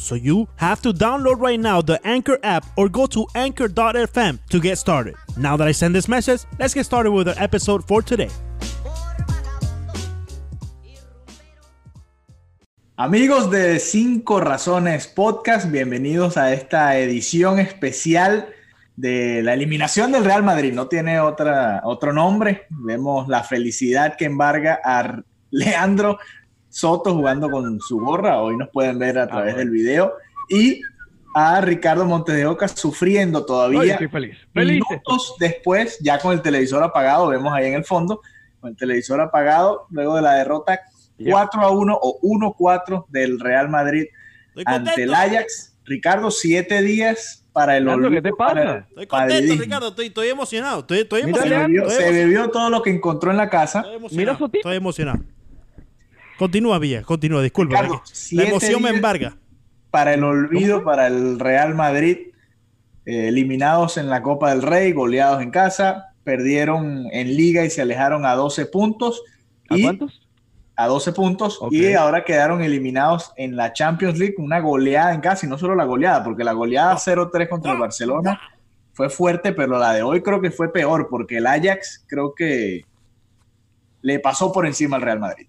So you have to download right now the Anchor app or go to anchor.fm to get started. Now that I send this message, let's get started with our episode for today. Amigos de Cinco Razones Podcast, bienvenidos a esta edición especial de la eliminación del Real Madrid. No tiene otra, otro nombre. Vemos la felicidad que embarga a Leandro Soto jugando con su gorra. Hoy nos pueden ver a través del video. Y a Ricardo Montes de Oca sufriendo todavía. estoy feliz. Feliz. Minutos después, ya con el televisor apagado, vemos ahí en el fondo, con el televisor apagado, luego de la derrota 4 a 1 o 1 4 del Real Madrid Estoy ante el. Ajax. Ricardo, siete días para el olvido ¿qué te pasa? Estoy contento, madridismo. Ricardo. Estoy, estoy emocionado. Estoy, estoy Mira, Se emocionado. bebió, Estoy se emocionado. bebió todo lo que encontró en la casa. Estoy emocionado. Mira. Estoy emocionado. Continúa, Villa. Continúa. Disculpa. Ricardo, La emoción me embarga. para el olvido para el Real Madrid, eh, eliminados en la Copa del Rey, goleados en casa, perdieron en liga y se alejaron a 12 puntos. ¿A y- cuántos? A 12 puntos y ahora quedaron eliminados en la Champions League, una goleada en casa y no solo la goleada, porque la goleada 0-3 contra el Barcelona fue fuerte, pero la de hoy creo que fue peor, porque el Ajax creo que le pasó por encima al Real Madrid.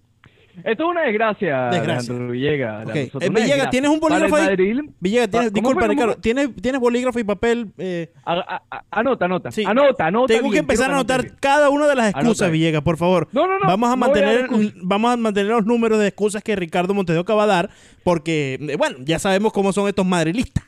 Esto es una desgracia, Desgracia. Leandro Villegas. Eh, Villegas, desgracia. ¿tienes un bolígrafo ahí? Madrid, Villegas, tienes, ¿Cómo disculpa, Ricardo. ¿tienes, ¿Tienes bolígrafo y papel? Eh, a- a- a- anota, anota. Sí. Anota, anota. tengo bien, que empezar a anotar bien. cada una de las excusas, Anota. Villegas, por favor. No, no, no, Vamos a no mantener, vamos a mantener los números de excusas que Ricardo Montedoca va a dar, porque, eh, bueno, ya sabemos cómo son estos madrilistas.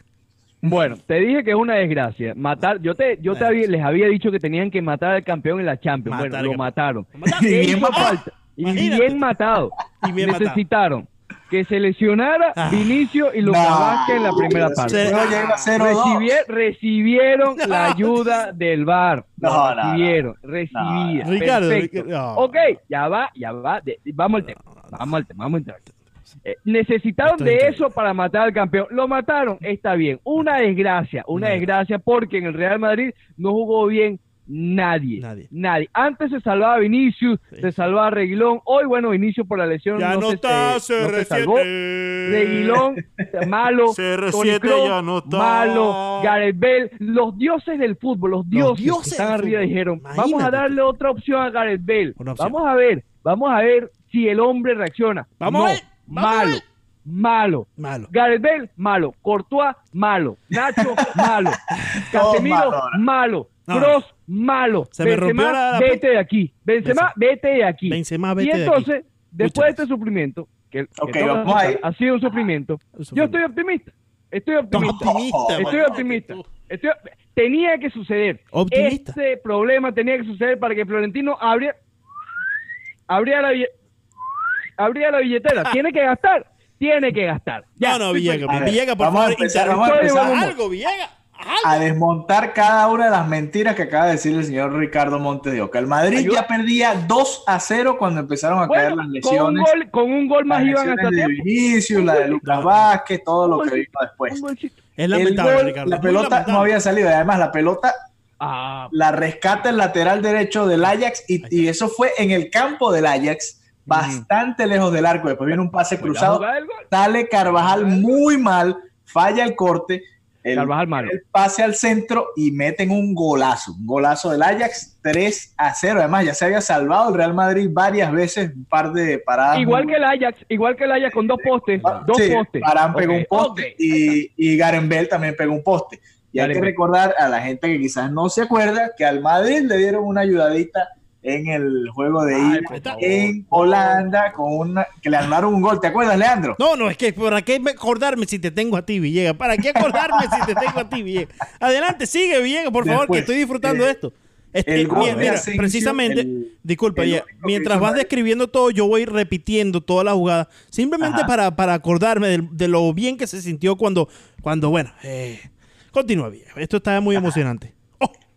Bueno, te dije que es una desgracia. Matar, yo te, yo te había- les había dicho que tenían que matar al campeón en la Champions. Matar bueno, lo campeón. mataron. Lo mataron. ¿Qué hizo falta? Y Imagínate. bien matado. Y bien matado. Necesitaron que se lesionara Ah. Vinicio y Lucas No. Vázquez en la primera parte. Luego llega 0-2. Recibie- recibieron la ayuda del VAR. No, no, no. recibieron, recibían. no. Ricardo, Perfecto. Ricardo, no. Ok, ya va, ya va. de- vamos al tema. Vamos al tema, vamos a entrar. Eh, necesitaron Esto es de increíble. eso para matar al campeón. Lo mataron, está bien. Una desgracia, una Una desgracia porque en el Real Madrid no jugó bien nadie. Nadie. Antes se salvaba Vinicius, Sí. se salvaba Reguilón. Hoy, bueno, Vinicius por la lesión Ya no, no, se, está, no se salvó. CR7. Reguilón, malo, CR7 Toni Kroos, ya no está. malo, Gareth Bale, los dioses del fútbol, los dioses, dioses que están arriba fútbol. dijeron, vamos a darle otra opción a Gareth Bale, vamos a ver, vamos a ver si el hombre reacciona. Vamos No, a ver, vamos a malo, ver. malo. Malo. Gareth Bale, malo. Courtois, malo. Nacho, malo. Casemiro, malo. No. Kroos, malo. Se me Benzema, rompió la- la- vete de aquí. Benzema, Benzema. vete de aquí. Benzema, vete y de entonces, aquí. después de este sufrimiento, que, vamos ha sido un sufrimiento, Un yo estoy optimista. Estoy optimista. optimista, Estoy man. optimista. Estoy- tenía que suceder. Optimista. Este problema tenía que suceder para que Florentino abriera, abría la abría la billetera. Tiene que gastar. Tiene que gastar. Ya, no, no, Villegas. Villegas, por vamos a favor, empezar, vamos a empezar. Algo, Villegas. A desmontar cada una de las mentiras que acaba de decir el señor Ricardo Montes de Oca. El Madrid Ayuda. ya perdía 2 a 0 cuando empezaron a caer las con un lesiones. gol, con un gol más iban lesiones hasta de tiempo. Vinicius, la de. Lucas Vázquez, todo lo que vino después. Es El lamentable, gol, Ricardo. la pelota lamentable. no había salido. Además, la pelota Ah, la rescata el lateral derecho del Ajax y, y eso fue en el campo del Ajax, bastante lejos del arco. Después viene un pase cruzado. Sale Carvajal muy mal, falla el corte, el, el pase al centro y meten un golazo, un golazo del Ajax 3 a 0. Además, ya se había salvado el Real Madrid varias veces, un par de paradas. Igual que el Ajax, igual que el Ajax con dos postes, Ah, dos sí, postes. Varane pegó Ok, un poste y, y Garen Bell también pegó un poste. Y hay que recordar a la gente que quizás no se acuerda que al Madrid le dieron una ayudadita en el juego de Ay, ida en Holanda con una que le anularon un gol. ¿Te acuerdas, Leandro? No, no, es que ¿para qué me- acordarme si te tengo a ti, Villegas? ¿Para qué acordarme si te tengo a ti, Villegas? Adelante, sigue, Villegas, por favor, Después, que estoy disfrutando eh, de esto. Este, El gol mira, de mira, Asensio, precisamente, el- disculpa, el ya, mientras vas describiendo todo, yo voy repitiendo toda la jugada, simplemente para, para acordarme de, de lo bien que se sintió cuando, cuando bueno, eh, continúa bien. Esto está muy emocionante.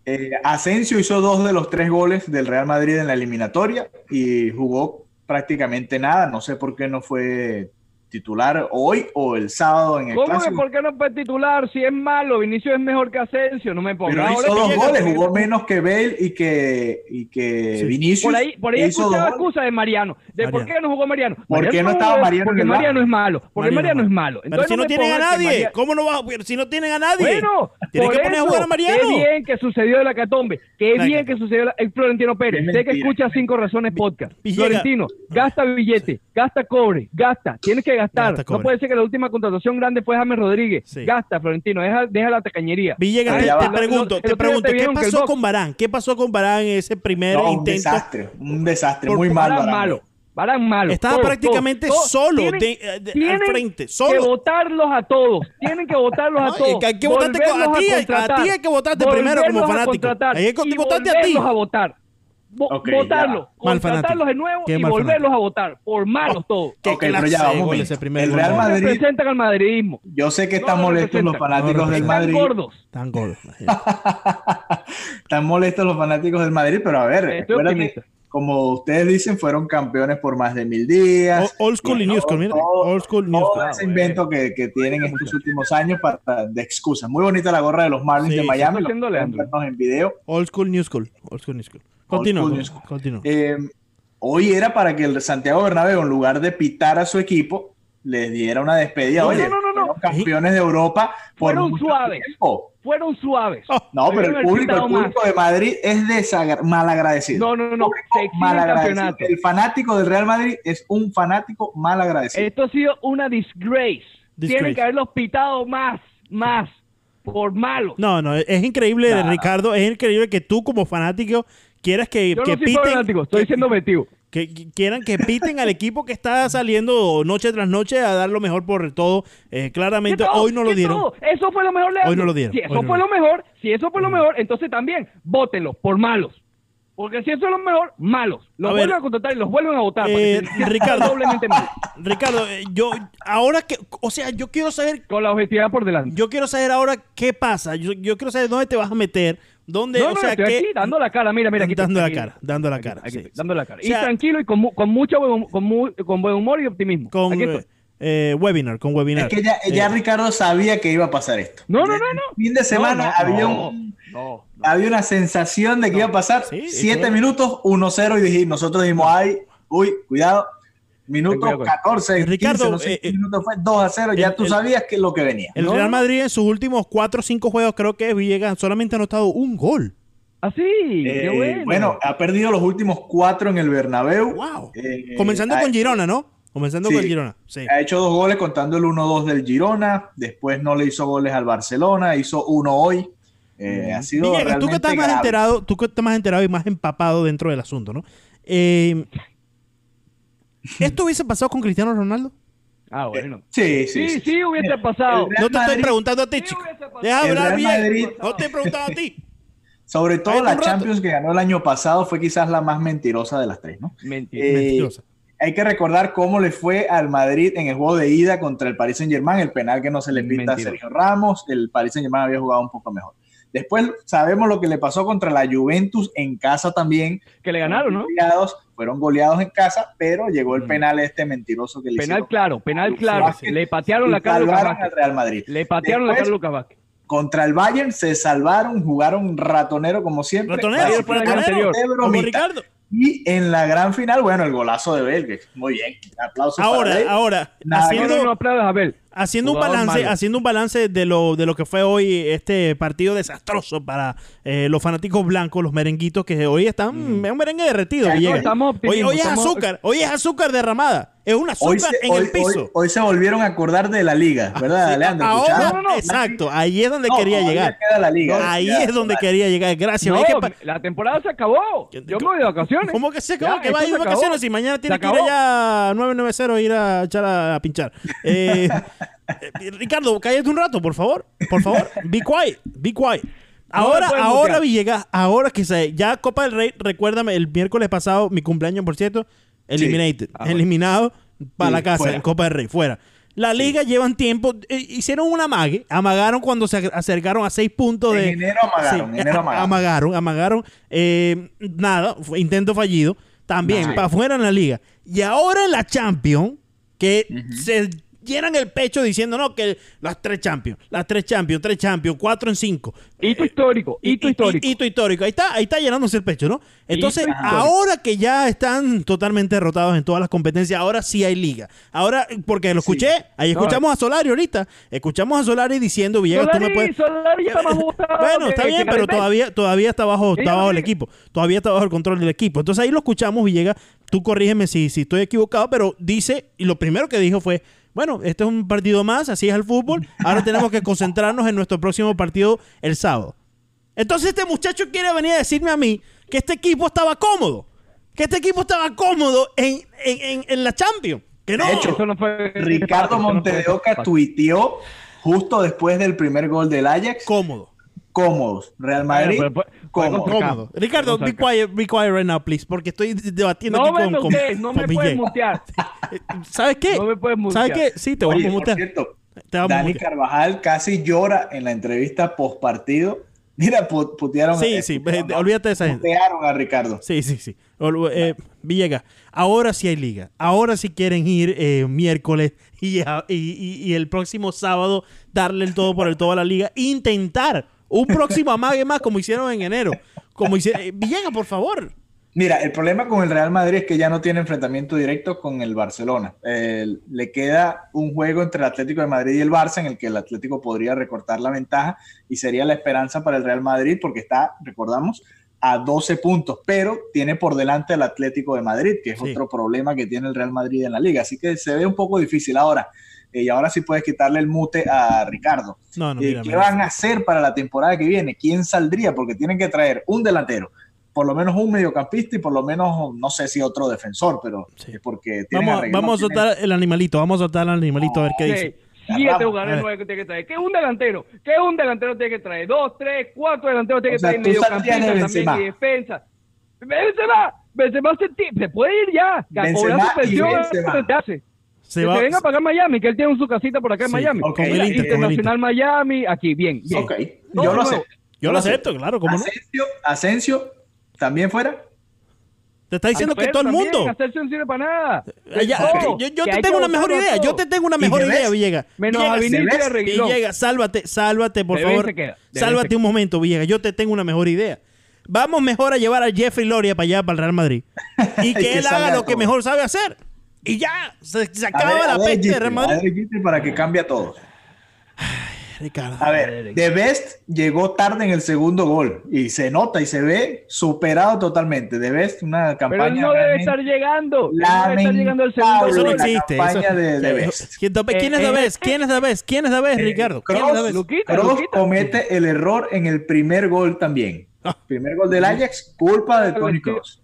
Eh, Asensio hizo dos de los tres goles del Real Madrid en la eliminatoria y jugó prácticamente nada. No sé por qué no fue titular hoy o el sábado en el ¿Cómo que clásico. por qué no puede titular? Si es malo, Vinicius es mejor que Asensio, no me pongas. Pero Ahora hizo que dos llega- goles, jugó menos que Bale y que, y que Sí. Vinicius. Por ahí, por ahí escuchaba excusa de Mariano. ¿De por Mariano. qué no jugó Mariano? ¿Por qué no estaba Mariano en Porque el Mariano es malo. Porque Mariano, es malo. Pero Entonces si no me tienen a que nadie, ¿cómo no va? Si no tienen a nadie, Bueno, tienen por que poner a eso, jugar a Mariano. Qué bien que sucedió la catombe. Qué bien que sucedió la- el Florentino Pérez. Sé que escucha Cinco Razones Podcast. Florentino, gasta billete, gasta cobre, gasta. Tienes que gastar. Gasta no puede ser que la última contratación grande fue James Rodríguez. Sí. Gasta, Florentino. Deja, deja la tacañería. Villegas, te, pregunto, te pregunto, ¿qué que pasó con Barán? ¿Qué pasó con Barán en ese primer No, un intento? desastre, un desastre, Por- muy malo. Barán malo. Barán malo. Estaba Todos, prácticamente todos, solo Tienen- de- de- al tienen frente, que solo. votarlos a todos. Tienen que votarlos a todos. que hay que votarte a ti, a ti hay que votarte primero como fanático. Hay que votarte a ti. volverlos a votar. Vo- Ok, votarlos, contratarlos de nuevo y volverlos fanático. a votar. Por malos todos. Qué Ok, pero ya, momento. ese primer El. Real No Madrid- representan al madridismo. Yo sé que están No molestos los fanáticos No del representan. Están Madrid. gordos. Gol. imagínate. Están molestos los fanáticos del Madrid, pero a ver, como ustedes dicen, fueron campeones por más de mil días. O- old school y new school, mira. todo- Old school, new todo school. ese invento que, que tienen estos últimos años para, de excusas. Muy bonita la gorra de los Marlins Sí, de Miami. lo en video. Old school, new school. Old school, new school. Continúa. Eh, hoy era para que el Santiago Bernabéu, en lugar de pitar a su equipo, les diera una despedida. No, Oye, no, no, no, no. fueron campeones de Europa por Fueron mucho suaves. tiempo. Fueron suaves. No, pero el público, el de Madrid es desagra- malagradecido. No, no, no, el malagradecido. El fanático del Real Madrid es un fanático mal agradecido. Esto ha sido una disgrace. Disgrace. Tienen que haberlos pitado más, más, por malos. No, no, es increíble, Nada. Ricardo. Es increíble que tú, como fanático, quieras que, Yo que no soy piten. fanático, estoy que- siendo objetivo. que, que quieran que piten al equipo que está saliendo noche tras noche a dar lo mejor por todo. Eh, claramente, ¿Qué todo? hoy no lo ¿Qué dieron. todo? Eso fue lo mejor, Leandro. Hoy no lo dieron, Si hoy eso no fue lo lo mejor, si eso fue lo mejor, entonces también vótenlos por malos. Porque si eso es lo mejor, malos. Los A ver, vuelven a contratar y los vuelven a votar. eh, que Ricardo. Doblemente mal. Ricardo, eh, yo ahora que, o sea, yo quiero saber, Con la objetividad por delante. yo quiero saber ahora qué pasa. Yo, yo quiero saber dónde te vas a meter, dónde, no, o no, sea, estoy qué, aquí dando la cara. Mira, mira. Aquí dando la aquí, cara, dando la cara. aquí, sí, sí. dando la cara. O sea, y tranquilo y con, mu- con mucho buen, con, mu- con buen humor y optimismo. con Aquí estoy. eh, eh, webinar, con webinar. Es que ya, ya Eh, Ricardo sabía que iba a pasar esto. No, no, no, no. El fin de semana No, no, había, no, un- no, había una sensación de que iba a pasar Sí, siete eso- minutos, 1-0 y dije, nosotros dijimos, ay, uy, cuidado. Minuto Ten cuidado con- 14, Ricardo, 15, no sé eh, eh, minuto fue, 2 a 0, ya el- tú el- sabías que es lo que venía. El No, Real no. Madrid en sus últimos 4 o 5 juegos, creo que Villegas solamente ha anotado un gol. Ah, sí, Eh, qué bueno. bueno, ha perdido los últimos cuatro en el Bernabéu. Wow. Eh, Comenzando con Girona, ¿no? Comenzando Sí. con Girona. Sí. Ha hecho dos goles contando el 1-2 del Girona, después no le hizo goles al Barcelona, hizo uno hoy. Eh, ha sido Villegas, tú que estás más enterado, tú que estás más enterado y más empapado dentro del asunto, ¿no? Eh, ¿Esto hubiese pasado con Cristiano Ronaldo? ah, bueno. Sí, sí, Sí, sí, hubiese Mira, pasado. No te estoy preguntando a ti, Sí, chico. hubiese. Deja hablar bien. Madrid- No te he preguntado a ti. Sobre todo la. Champions que ganó el año pasado fue quizás la más mentirosa de las tres, ¿no? Eh, Mentirosa. hay que recordar cómo le fue al Madrid en el juego de ida contra el Paris Saint Germain, el penal que no se le pita a. Sergio Ramos, el Paris Saint Germain había jugado un poco mejor. Después sabemos lo que le pasó contra la Juventus en casa también. que le ganaron, ¿no? Goleados, fueron goleados en casa, pero llegó el Mm. penal este mentiroso que le Penal hicieron. claro, penal claro. Vázquez Le patearon la cara a. Real Madrid. Le patearon la cara a Después, Lucas Vázquez. Contra el Bayern se salvaron, jugaron ratonero como siempre. Ratonero, ratonero, anterior. De como. Ricardo. Y en la gran final, bueno, el golazo de Belgue. Muy bien, aplausos para Ahora, Bale. ahora, Nada, haciendo, no, aplaudas a haciendo un balance, malo. haciendo un balance de lo, de lo que fue hoy este partido desastroso para eh, los fanáticos blancos, los merenguitos que hoy están es un merengue derretido. Estamos hoy, hoy es estamos- azúcar, hoy es azúcar derramada, es un azúcar se, en hoy- el piso. hoy- hoy se volvieron a acordar de la liga, ¿verdad, Sí, Leandro? ahora. No, no, no. exacto, ahí es donde quería llegar. queda la liga. Ahí es donde quería llegar. Gracias. La temporada se acabó. Yo me voy de vacaciones. ¿Cómo que se acabó? Ya, que va a ir de vacaciones y mañana tiene que ir allá a 990 a ir a echar a, a pinchar. Eh, eh, Ricardo, cállate un rato, por favor. Por favor. Be quiet. Be quiet. Ahora, ahora. Villegas, ahora que se, ya Copa del Rey, recuérdame, el miércoles pasado, mi cumpleaños, por cierto, eliminated, Ah, bueno. eliminado para Sí, la casa fuera. en Copa del Rey, fuera. La liga llevan tiempo, eh, hicieron un amague, amagaron cuando se ac- acercaron a seis puntos de... En enero amagaron, enero amagaron. amagaron, amagaron, eh, nada, intento fallido, también Sí. para afuera en la liga. Y ahora en la Champions, que se llenan el pecho diciendo, no, que las tres Champions, las tres Champions, tres Champions, cuatro en cinco. Hito histórico, hito histórico. Hito histórico. Ahí está, ahí está llenándose el pecho, ¿no? Entonces, ahora que ya están totalmente derrotados en todas las competencias, ahora sí hay liga. Ahora, porque lo Sí. escuché, ahí No, escuchamos a Solari ahorita, escuchamos a Solari diciendo, Villegas, tú me Solari, puedes... Solari está más Bueno, está que bien, pero todavía, todavía está bajo, está bajo el equipo. Todavía está bajo el control del equipo. Entonces ahí lo escuchamos, Villegas. Tú corrígeme si, si estoy equivocado, pero dice, y lo primero que dijo fue, bueno, este es un partido más, así es el fútbol. Ahora tenemos que concentrarnos en nuestro próximo partido el sábado. Entonces este muchacho quiere venir a decirme a mí que este equipo estaba cómodo. Que este equipo estaba cómodo en, en, en- en la Champions. Que no. De hecho, Eso no fue- Ricardo no Montedeoca tuiteó justo después del primer gol del Ajax. cómodo. Cómodos. Real Madrid, pero fue- fue cómodos. Cómodo. Ricardo, be quiet, be quiet right now, please, porque estoy debatiendo No aquí me con, con, mutees, no con me puedes mutear. ¿Sabes qué? No me puedes ¿Sabes mutear. qué? Sí, te Oye, vamos a mutear. cierto, Te vamos a Dani mutear. Carvajal casi llora en la entrevista post partido. Mira, pu- putearon. Sí, eh, sí, putearon, eh, no, olvídate de esa gente. Putearon a Ricardo. Sí, sí, sí. Ol- eh, Villegas, ahora sí hay liga. Ahora sí quieren ir eh, miércoles y, a- y- y- y el próximo sábado darle el todo por el todo a la liga. Intentar un próximo amague más como hicieron en enero. Como hicieron... eh, por favor. Mira, el problema con el Real Madrid es que ya no tiene enfrentamiento directo con el Barcelona. Le queda un juego entre el Atlético de Madrid y el Barça en el que el Atlético podría recortar la ventaja y sería la esperanza para el Real Madrid porque está, recordamos, a 12 puntos, pero tiene por delante al Atlético de Madrid, que es Sí. otro problema que tiene el Real Madrid en la liga. Así que se ve un poco difícil ahora. Eh, y ahora sí puedes quitarle el mute a Ricardo. No, no, Eh, mira, ¿Qué mira. van a hacer para la temporada que viene? ¿Quién saldría? Porque tienen que traer un delantero, por lo menos un mediocampista y por lo menos, no sé si otro defensor, pero Sí. es porque tienen Vamos, a- vamos a tienen- soltar el animalito. Vamos a soltar el animalito a ver qué Sí, dice. Siete jugadores nuevos que tiene que traer. ¿Qué es un delantero? ¿Qué es un delantero tiene que traer? Dos, tres, cuatro delanteros tiene O que sea, traer. Benzema. también y defensa. Benzema, Benzema se, se puede ir ya. Benzema y Benzema. de hace. Se que va, se venga a pagar Miami, que él tiene su casita por acá en Sí, Miami. ok. con el Mira, Inter, con el Inter. Internacional Miami, aquí, bien, bien. Ok, No, yo lo no, acepto. Yo lo acepto, claro, ¿cómo no? Asensio, Asensio, también fuera. Te está diciendo que todo el también, mundo. Asensio no sirve para nada. Eh, ya, yo te tengo una mejor idea. Yo te tengo una mejor de idea, Villegas. Menos Villegas, a Reguilón. Villegas, sálvate, sálvate, por Deben favor. Sálvate un momento, Villegas. Yo te tengo una mejor idea. Vamos mejor a llevar a Jeffrey Loria para allá, para el Real Madrid. Y que que él haga lo que mejor sabe hacer. Y ya, se, acaba ver, la peste de Real a Madrid. ver, para que cambie a todos. Ricardo. A ver, The Best llegó tarde en el segundo gol y se nota y se ve superado totalmente. The Best, una campaña. Pero él no debe estar llegando. Él no debe estar llegando al segundo. Eso no gol. la existe. campaña eso- de The Eh, Best. ¿Quién, ¿quién es Eh, la eh, vez? ¿Quién es la vez? ¿Quién es la vez, Ricardo? ¿Quién es la Kroos, vez? Luquita, Kroos Luquita. comete el error en el primer gol también. Ah. Primer gol del Ajax, culpa de Tony Kroos.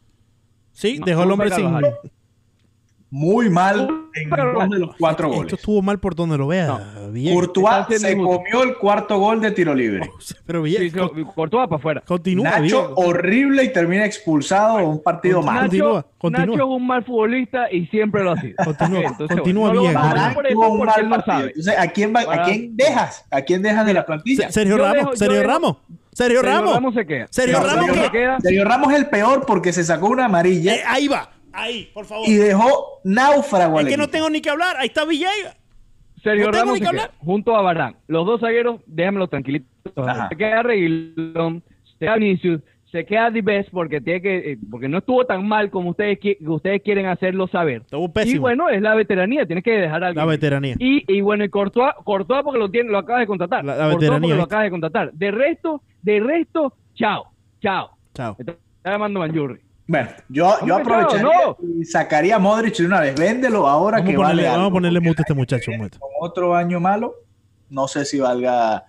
Sí, dejó al hombre sin. Muy mal en dos de los cuatro Esto goles. estuvo mal por donde lo vea. Villegas. Courtois se comió el cuarto gol de tiro libre. Pero Sí, Villegas, sí, para afuera. continúa. Nacho horrible y termina expulsado de un partido Nacho- más. Continúa, continúa. Nacho es un mal futbolista y siempre lo ha sido. Continúa, Entonces, continúa no bien. no. Entonces, ¿a quién, va- ¿a quién dejas? ¿A quién dejas de la plantilla? Se- Sergio Yo Ramos, dejo- Sergio dejo- Ramos, Sergio Ramos. Ramos se queda. Sergio No, Ramos se queda. Sergio Ramos es el peor porque se sacó una amarilla Eh, ahí va, ahí, por favor. y dejó náufrago al Es que no equipo. tengo ni que hablar. Ahí está Villegas. Sergio No tengo Ramos ni se que queda, hablar. junto a Barán. Los dos zagueros, déjamelo tranquilitos. Ajá. Se queda Reguilón, se queda Vinicius, se queda Dibes porque tiene que, eh, porque no estuvo tan mal como ustedes qui- ustedes quieren hacerlo saber. Estuvo pésimo. Y bueno, es la veteranía, tienes que dejar a alguien. La veteranía. Y, y bueno, y Courtois, Courtois porque lo tiene, lo acabas de contratar. La- la Courtois veteranía, porque lo ¿viste? acabas de contratar. De resto, de resto, chao, chao. Chao. Está llamando Manjurri. Bueno, yo, yo aprovecharía y sacaría a Modric de una vez. Véndelo ahora Vamos que ponerle, vale vamos a ponerle mute a este muchacho. un momento. Con otro año malo, no sé si valga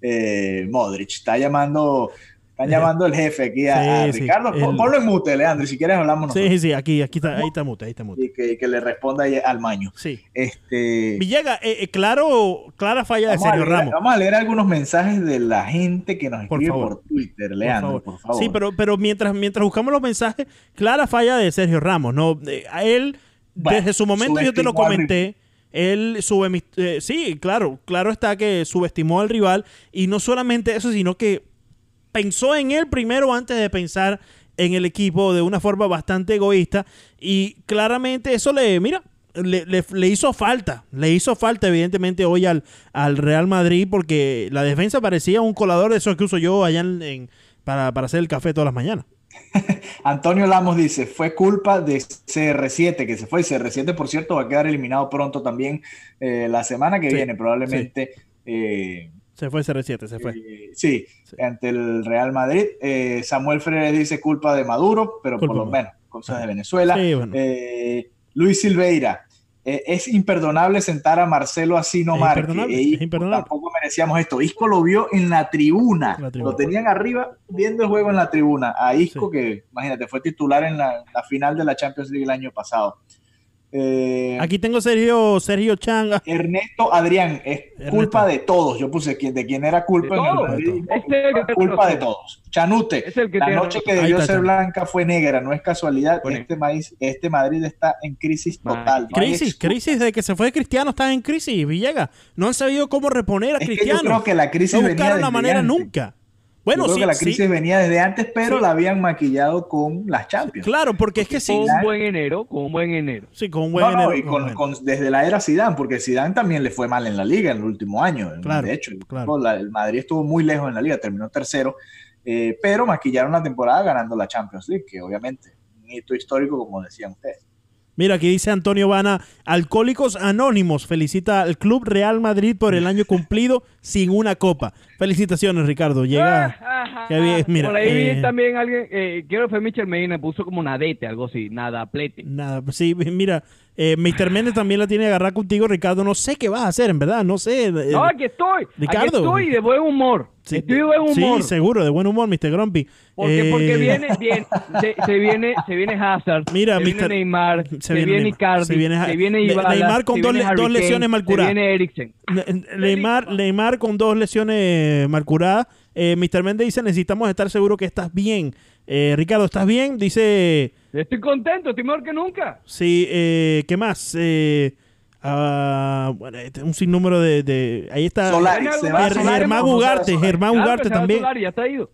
eh, Modric. Está llamando Están llamando el jefe aquí a, Sí, a sí, Ricardo. El- Ponlo en mute, Leandro, si quieres hablamos nosotros. Sí, sí, aquí, aquí está, ahí está mute, ahí está mute. Y que, que le responda al maño. Sí. Este, Villegas, eh, eh, claro, clara falla de vamos, Sergio Ramos. vamos a leer algunos mensajes de la gente que nos Por escribe favor. por, Twitter, Por Leandro, favor. por favor. Sí, pero, pero mientras, mientras buscamos los mensajes, clara falla de Sergio Ramos. No, Eh, a él, Bueno, desde su momento yo te lo comenté. Él sube, eh, sí, claro, claro está que subestimó al rival y no solamente eso, sino que pensó en él primero antes de pensar en el equipo de una forma bastante egoísta y claramente eso le, mira, le, le- le hizo falta, le hizo falta evidentemente hoy al, al Real Madrid porque la defensa parecía un colador de esos que uso yo allá en, en- para, para hacer el café todas las mañanas. Antonio Lamos dice, fue culpa de CR7 que se fue. Y CR7, por cierto, va a quedar eliminado pronto también eh, la semana que Sí, viene, probablemente. eh, Se fue CR7, se fue. eh, sí, Sí. ante el Real Madrid. Eh, Samuel Freire dice culpa de Maduro, pero Culpa por lo menos, cosas de Venezuela. Sí, bueno. Eh, Luis Silveira. eh, es imperdonable sentar a Marcelo así no Es marque. imperdonable, es Isco imperdonable. tampoco merecíamos esto. Isco lo vio en la tribuna. La tribuna. Lo tenían arriba viendo el juego en la tribuna. A Isco, Sí. que imagínate, fue titular en la, la final de la Champions League el año pasado. Eh, Aquí tengo Sergio, Sergio Changa. Ernesto Adrián, es Ernesto. culpa de todos. Yo puse quién, de quién era culpa De el todos. Madrid. Es el que culpa de todos. Chanute, Es el que la tiene noche que debió está, ser Chan. blanca fue negra, no es casualidad. Este, maíz, este Madrid está en crisis total. No Crisis, crisis de que se fue Cristiano, están en crisis, Villegas. No han sabido cómo reponer a Es que yo Cristiano. creo que la crisis no venía buscaron la manera antes. nunca. Bueno, Yo creo sí, que la sí, crisis venía desde antes, pero Sí. la habían maquillado con las Champions. claro, porque es que sí, Con Sí. un buen enero, con un buen enero. sí, con un buen No, no, enero- y con- desde la era Zidane, porque Zidane también le fue mal en la liga en el último año. Claro, de hecho, el, claro. la- el Madrid estuvo muy lejos en la liga, terminó tercero, eh, pero maquillaron la temporada ganando la Champions League, que obviamente un hito histórico, como decían ustedes. Mira, aquí dice Antonio Vana, Alcohólicos Anónimos felicita al Club Real Madrid por el año cumplido sin una copa. Felicitaciones, Ricardo. Llega. Ah, bien, mira, Por ahí eh, también alguien, eh, creo que fue Michel Medina, puso como nadete, algo así, nada, plete. Nada, pues sí, mira, eh, Mr. Méndez también la tiene que agarrar contigo, Ricardo. No sé qué vas a hacer, en verdad, no sé. eh, No, aquí estoy, Ricardo. aquí estoy de buen humor. sí, estoy de buen humor. Sí, seguro, de buen humor, Mr. Grumpy. Porque, Eh, porque viene, viene se, se viene, se viene Hazard, Mira, se viene. Neymar, se viene viene, Icardi, se viene- se viene Ibala, Neymar con dos le- dos lesiones mal curadas. Se viene Eriksen. Ne- Neymar, Neymar con dos lesiones mal curadas. Eh, Mr. Méndez dice, necesitamos estar seguros que estás bien. Eh, Ricardo, ¿estás bien? Dice, Estoy contento, estoy mejor que nunca. sí, eh, ¿qué más? Eh, ah, bueno, este, un sinnúmero de, de- Ahí está. Solari, Germán se va Ger- Solari, Germán vamos a Ugarte. Germán Claro, Ugarte también. Solari, ya está ido.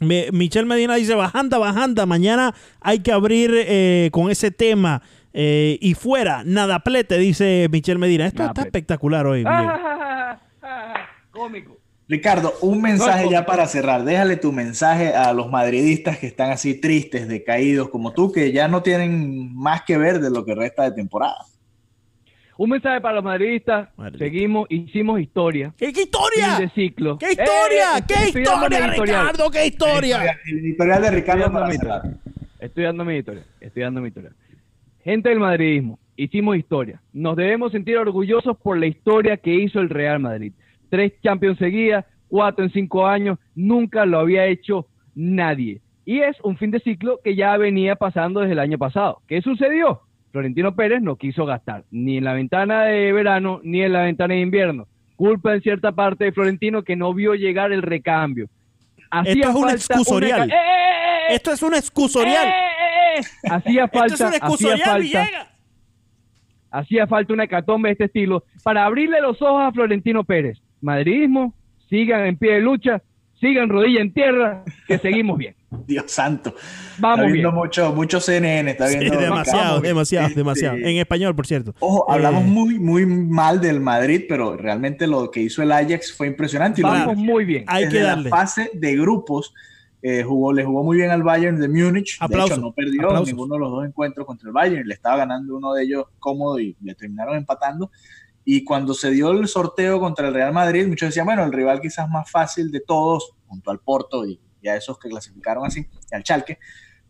Me- Michelle Medina dice, bajanda, bajanda, mañana hay que abrir eh, con ese tema. eh, y fuera, nada plete, dice Michelle Medina. Esto Nada está plete. espectacular hoy. Ah, Cómico. Ricardo, un mensaje No, ya para cerrar. Déjale tu mensaje a los madridistas que están así tristes, decaídos como tú, que ya no tienen más que ver de lo que resta de temporada. Un mensaje para los madridistas. Madridista. Seguimos, hicimos historia. ¿Qué, qué historia? Fin de ciclo. ¿Qué historia? Eh, ¿Qué historia. Ricardo? ¿Qué historia? El editorial de Ricardo Estoy dando para mi historia. Estoy dando mi historia. Estoy dando mi historia. Gente del madridismo, hicimos historia. Nos debemos sentir orgullosos por la historia que hizo el Real Madrid. Tres Champions seguidas, cuatro en cinco años, nunca lo había hecho nadie. Y es un fin de ciclo que ya venía pasando desde el año pasado. ¿Qué sucedió? Florentino Pérez no quiso gastar ni en la ventana de verano ni en la ventana de invierno. Culpa en cierta parte de Florentino que no vio llegar el recambio. Hacía Esto es un excusorial. ¡Eh, eh, eh! Esto es un excusorial. ¡Eh, eh, eh! Hacía falta, Esto es un hacía excusorial, falta, hacía falta una hecatombe de este estilo para abrirle los ojos a Florentino Pérez. Madridismo, sigan en pie de lucha, sigan rodilla en tierra, que seguimos bien. Dios santo. Vamos está viendo bien. mucho, mucho CNN, está Sí, viendo demasiado, demasiado, este, demasiado. En español, por cierto. Ojo, hablamos Eh, muy, muy mal del Madrid, pero realmente lo que hizo el Ajax fue impresionante. Y lo muy bien. Hay desde que la darle. fase de grupos eh, jugó, le jugó muy bien al Bayern de Múnich. Aplausos, De hecho, no perdió aplausos. ninguno de los dos encuentros contra el Bayern. Le estaba ganando uno de ellos cómodo y le terminaron empatando. Y cuando se dio el sorteo contra el Real Madrid, muchos decían, bueno, el rival quizás más fácil de todos, junto al Porto y, y a esos que clasificaron así, y al Schalke.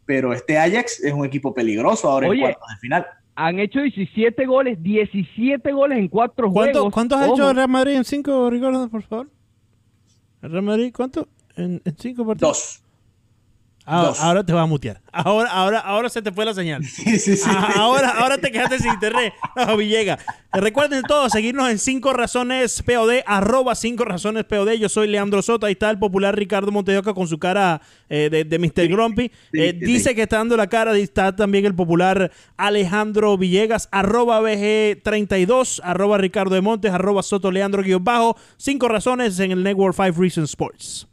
Pero este Ajax es un equipo peligroso ahora Oye, en cuartos de final. Han hecho 17 goles, 17 goles en cuatro ¿Cuánto- juegos. ¿Cuántos ha hecho el Real Madrid en cinco, Ricardo, por favor? ¿El Real Madrid cuánto? ¿En, en cinco partidos? Dos. Ahora, ahora, te vas a mutear. Ahora, ahora, ahora se te fue la señal. Sí, sí, sí. Ah, ahora, ahora te quedaste sin internet. No, Villega. Recuerden todos seguirnos en 5 razones POD, arroba 5 razones POD. Yo soy Leandro Soto. Ahí está el popular Ricardo Montedoca con su cara eh, de, de, Mr. Grumpy. Eh, dice que está dando la cara. Está también el popular Alejandro Villegas, arroba BG32, arroba Ricardo de Montes, arroba Soto Leandro guion bajo. 5 razones en el Network 5 Reasons Sports.